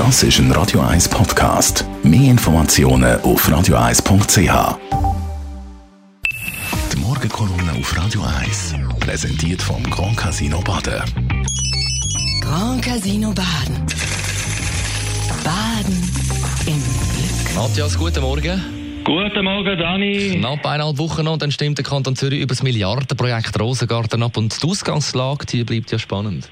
Das ist ein Radio 1 Podcast. Mehr Informationen auf radio1.ch. Die Morgenkolumne auf Radio 1 präsentiert vom Grand Casino Baden. Grand Casino Baden. Baden im Glück. Matthias, guten Morgen. Guten Morgen, Dani. Knapp eineinhalb Wochen noch, dann stimmt der Kanton Zürich über das Milliardenprojekt Rosengarten ab und die Ausgangslage, die bleibt ja spannend.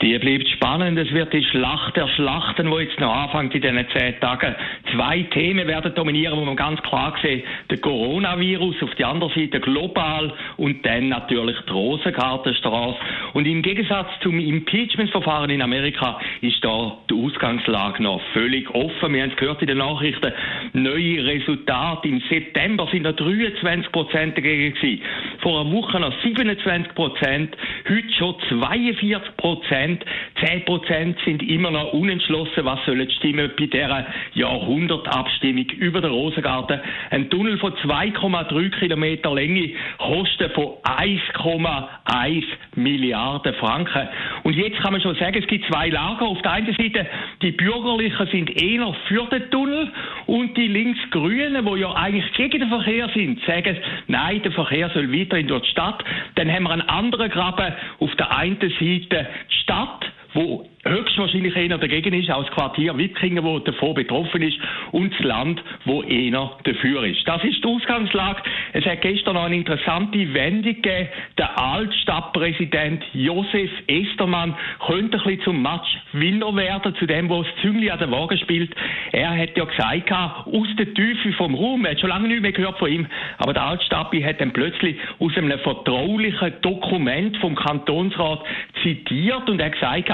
Die bleibt spannend. Es wird die Schlacht der Schlachten, die jetzt noch anfängt in diesen zehn Tagen. Zwei Themen werden dominieren, wo man ganz klar sieht. Der Coronavirus auf der anderen Seite global und dann natürlich die Rosengartenstraße. Und im Gegensatz zum Impeachment-Verfahren in Amerika ist da die Ausgangslage noch völlig offen. Wir haben es gehört in den Nachrichten. Neue Resultate. Im September sind noch 23 Prozent dagegen gewesen. Vor einer Woche noch 27 Prozent. Heute schon 42 Prozent. Prozent. 10 Prozent sind immer noch unentschlossen, was sollen stimmen bei dieser Jahrhundertabstimmung über den Rosengarten. Ein Tunnel von 2,3 Kilometer Länge, Kosten von 1,1 Milliarden Franken. Und jetzt kann man schon sagen, es gibt zwei Lager. Auf der einen Seite, die Bürgerlichen sind eher für den Tunnel und die Linksgrünen, wo ja eigentlich gegen den Verkehr sind, sagen, nein, der Verkehr soll weiterhin durch die Stadt. Dann haben wir einen anderen Graben auf der einen Seite, die Stadt, wo höchstwahrscheinlich einer dagegen ist, das Quartier Wittringen, wo davon betroffen ist, und das Land, wo einer dafür ist. Das ist die Ausgangslage. Es hat gestern noch eine interessante Wendung gegeben. Der Altstadtpräsident Josef Estermann könnte ein bisschen zum Matchwinner werden, zu dem, wo das Züngli an der Waage spielt. Er hat ja gesagt, aus der Tiefe vom Raum, er hat schon lange nicht mehr gehört von ihm, aber der Altstadtpi hat dann plötzlich aus einem vertraulichen Dokument vom Kantonsrat zitiert und er hat gesagt,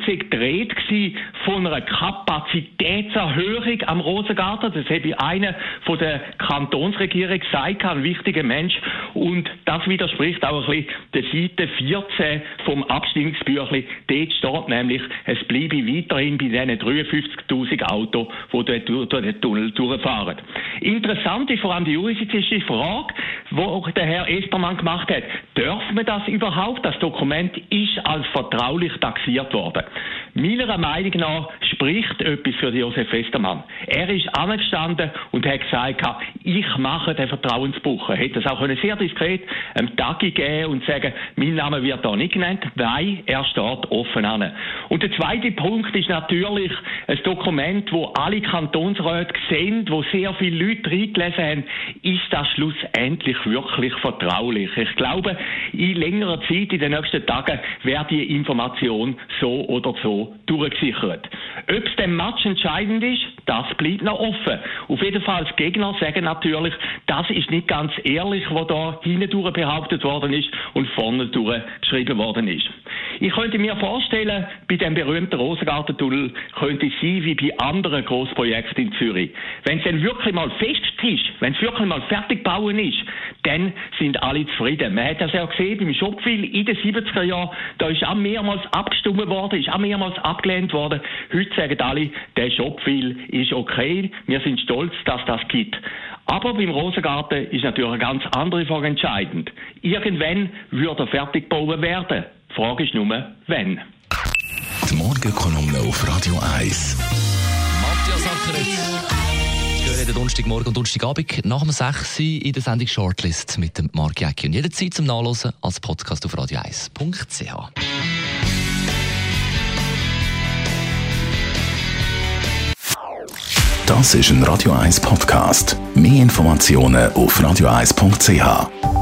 DC gedreht von einer Kapazitätserhöhung am Rosengarten. Das habe einer von der Kantonsregierung gesagt, ein wichtiger Mensch. Und das widerspricht auch ein bisschen der Seite 14 vom Abstimmungsbüchlein. Dort steht nämlich, es bleibe weiterhin bei diesen 53.000 Autos, die durch den Tunnel durchfahren. Interessant ist vor allem die juristische Frage, die der Herr Estermann gemacht hat. Dürfen wir das überhaupt? Das Dokument ist als vertraulich taxiert worden. Meiner Meinung nach spricht etwas für Josef Westermann. Er ist angestanden und hat gesagt, ich mache den Vertrauensbruch. Er hätte das auch sehr diskret einem Tagi geben und sagen, mein Name wird da nicht genannt, weil er steht offen an. Und der zweite Punkt ist natürlich ein Dokument, wo alle Kantonsräte sehen, wo sehr viele Leute reingelesen haben, ist das schlussendlich wirklich vertraulich. Ich glaube, in längerer Zeit, in den nächsten Tagen, wird die Information so oder so durchgesichert. Ob es dem Match entscheidend ist, das bleibt noch offen. Auf jeden Fall, als Gegner sagen natürlich, das ist nicht ganz ehrlich, was da hindurch behauptet worden ist und vorne geschrieben worden ist. Ich könnte mir vorstellen, bei dem berühmten Rosengartentunnel könnte es sein wie bei anderen Großprojekten in Zürich. Wenn es dann wirklich mal fest ist, wenn es wirklich mal fertig bauen ist, dann sind alle zufrieden. Man hat das ja gesehen beim Schopfwil in den 70er Jahren, da ist auch mehrmals abgestimmt worden, ist auch mehrmals abgelehnt worden. Heute sagen alle, der Schopfwil ist okay, wir sind stolz, dass das gibt. Aber beim Rosengarten ist natürlich eine ganz andere Frage entscheidend. Irgendwann wird er fertig gebaut werden. Die Frage ist nur, wann. Die Morgenkolumne auf Radio 1. Matthias Ackeret. Wir reden Donnerstagmorgen und Donnerstagabend nach dem 6 Uhr in der Sendung Shortlist mit dem Mark Jäcki. Und jederzeit zum Nachlesen als Podcast auf radio1.ch. Das ist ein Radio 1 Podcast. Mehr Informationen auf radio1.ch.